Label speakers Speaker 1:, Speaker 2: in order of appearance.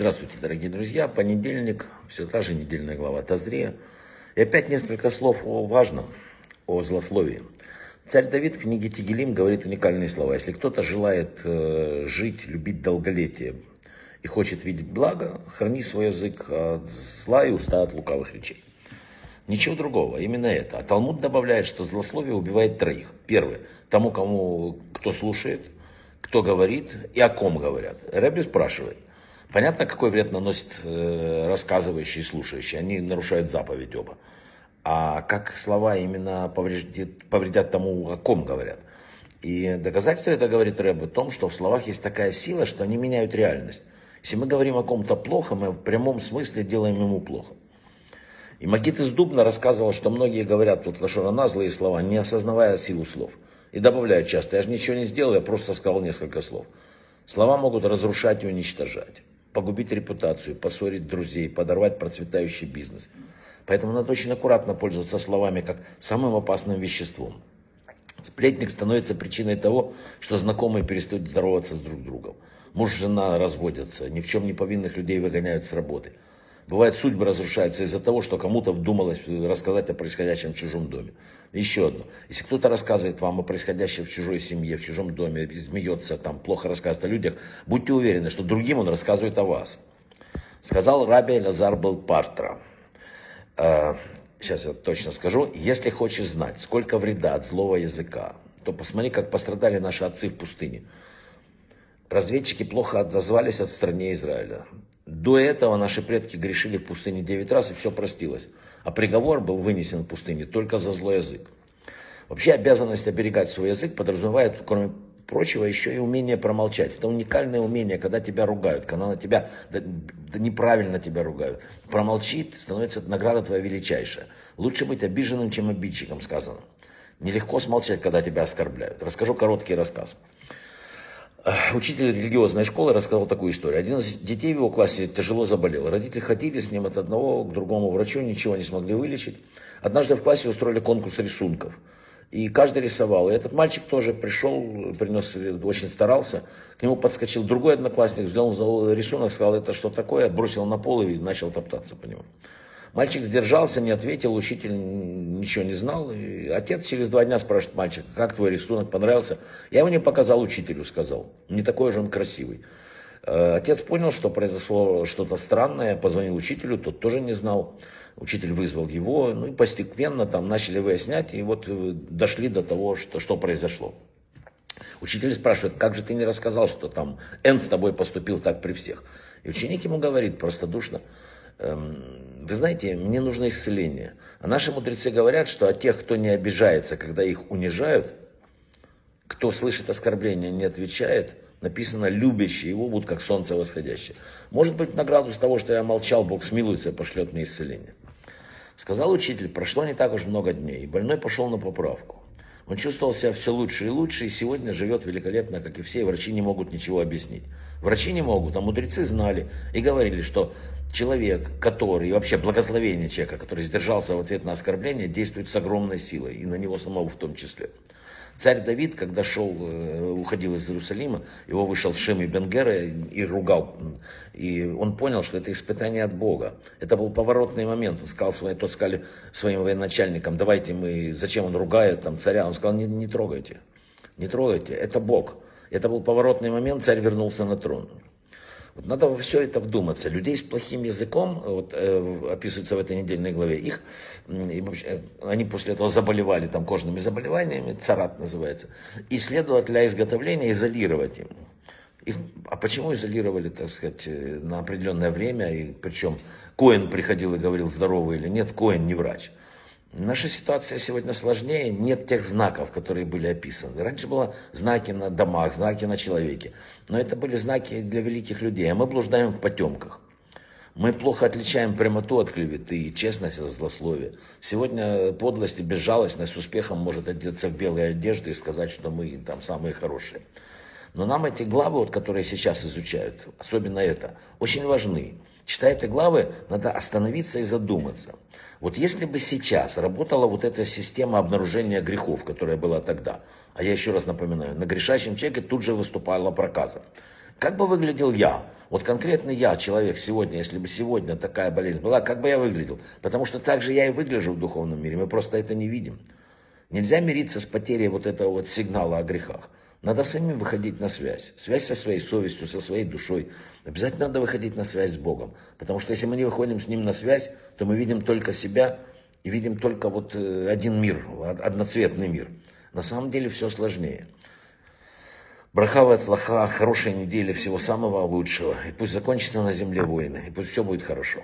Speaker 1: Здравствуйте, дорогие друзья. Понедельник, все та же недельная глава Тазрея. И опять несколько слов о важном, о злословии. Царь Давид в книге Тигелим говорит уникальные слова. Если кто-то желает э, жить, любить долголетие и хочет видеть благо, храни свой язык от зла и уста от лукавых речей. Ничего другого, именно это. А Талмуд добавляет, что злословие убивает троих. Первый, тому, кому, кто слушает, кто говорит и о ком говорят. Рэбби спрашивает, Понятно, какой вред наносит э, рассказывающий и слушающий. Они нарушают заповедь оба. А как слова именно повредят, повредят тому, о ком говорят. И доказательство это говорит Рэб о том, что в словах есть такая сила, что они меняют реальность. Если мы говорим о ком-то плохо, мы в прямом смысле делаем ему плохо. И Макит из Дубна рассказывал, что многие говорят тут лошона злые слова, не осознавая силу слов. И добавляют часто, я же ничего не сделал, я просто сказал несколько слов. Слова могут разрушать и уничтожать погубить репутацию, поссорить друзей, подорвать процветающий бизнес. Поэтому надо очень аккуратно пользоваться словами как самым опасным веществом. Сплетник становится причиной того, что знакомые перестают здороваться с друг другом. Муж, жена разводятся, ни в чем не повинных людей выгоняют с работы. Бывает, судьбы разрушаются из-за того, что кому-то вдумалось рассказать о происходящем в чужом доме. Еще одно. Если кто-то рассказывает вам о происходящем в чужой семье, в чужом доме, смеется, там, плохо рассказывает о людях, будьте уверены, что другим он рассказывает о вас. Сказал Раби Лазар был Партра. Э, сейчас я точно скажу. Если хочешь знать, сколько вреда от злого языка, то посмотри, как пострадали наши отцы в пустыне. Разведчики плохо отозвались от стране Израиля. До этого наши предки грешили в пустыне 9 раз, и все простилось. А приговор был вынесен в пустыне только за злой язык. Вообще обязанность оберегать свой язык подразумевает, кроме прочего, еще и умение промолчать. Это уникальное умение, когда тебя ругают, когда на тебя, да, да неправильно тебя ругают. Промолчи, становится награда твоя величайшая. Лучше быть обиженным, чем обидчиком, сказано. Нелегко смолчать, когда тебя оскорбляют. Расскажу короткий рассказ. Учитель религиозной школы рассказал такую историю. Один из детей в его классе тяжело заболел. Родители ходили с ним от одного к другому врачу, ничего не смогли вылечить. Однажды в классе устроили конкурс рисунков. И каждый рисовал. И этот мальчик тоже пришел, принес, очень старался. К нему подскочил другой одноклассник, взглянул рисунок, сказал, это что такое, бросил на пол и начал топтаться по нему. Мальчик сдержался, не ответил, учитель ничего не знал. И отец через два дня спрашивает мальчика, как твой рисунок понравился? Я его не показал учителю, сказал. Не такой же он красивый. Э, отец понял, что произошло что-то странное, позвонил учителю, тот тоже не знал. Учитель вызвал его, ну и постепенно там начали выяснять, и вот э, дошли до того, что, что произошло. Учитель спрашивает, как же ты не рассказал, что там Н с тобой поступил так при всех? И ученик ему говорит простодушно, Эм, вы знаете, мне нужно исцеление. А наши мудрецы говорят, что о тех, кто не обижается, когда их унижают, кто слышит оскорбления, не отвечает, написано, любящие его будут как солнце восходящее. Может быть, награду с того, что я молчал, Бог смилуется и пошлет мне исцеление. Сказал учитель, прошло не так уж много дней, и больной пошел на поправку. Он чувствовал себя все лучше и лучше, и сегодня живет великолепно, как и все, и врачи не могут ничего объяснить. Врачи не могут, а мудрецы знали и говорили, что человек, который, и вообще благословение человека, который сдержался в ответ на оскорбление, действует с огромной силой, и на него самого в том числе. Царь Давид, когда шел, э, уходил из Иерусалима, его вышел Шим и Бенгера и ругал. И он понял, что это испытание от Бога. Это был поворотный момент. Он сказал, своим, тот сказали своим военачальникам, давайте мы, зачем он ругает там царя? Он сказал, не, не трогайте, не трогайте, это Бог. Это был поворотный момент, царь вернулся на трон. Вот надо во все это вдуматься. Людей с плохим языком, вот, э, описывается в этой недельной главе, их, и вообще, они после этого заболевали там кожными заболеваниями, царат называется, и следовало для изготовления изолировать им. Их, а почему изолировали, так сказать, э, на определенное время, и причем Коин приходил и говорил, здоровый или нет, Коин не врач. Наша ситуация сегодня сложнее, нет тех знаков, которые были описаны. Раньше было знаки на домах, знаки на человеке, но это были знаки для великих людей, а мы блуждаем в потемках. Мы плохо отличаем прямоту от клеветы честность от злословия. Сегодня подлость и безжалостность с успехом может одеться в белые одежды и сказать, что мы там самые хорошие. Но нам эти главы, вот, которые сейчас изучают, особенно это, очень важны. Читая эти главы, надо остановиться и задуматься. Вот если бы сейчас работала вот эта система обнаружения грехов, которая была тогда, а я еще раз напоминаю, на грешащем человеке тут же выступала проказа. Как бы выглядел я? Вот конкретно я, человек сегодня, если бы сегодня такая болезнь была, как бы я выглядел? Потому что так же я и выгляжу в духовном мире, мы просто это не видим. Нельзя мириться с потерей вот этого вот сигнала о грехах. Надо самим выходить на связь. Связь со своей совестью, со своей душой. Обязательно надо выходить на связь с Богом. Потому что если мы не выходим с Ним на связь, то мы видим только себя и видим только вот э, один мир, одноцветный мир. На самом деле все сложнее. Брахава от лоха, хорошей недели, всего самого лучшего. И пусть закончится на земле войны, и пусть все будет хорошо.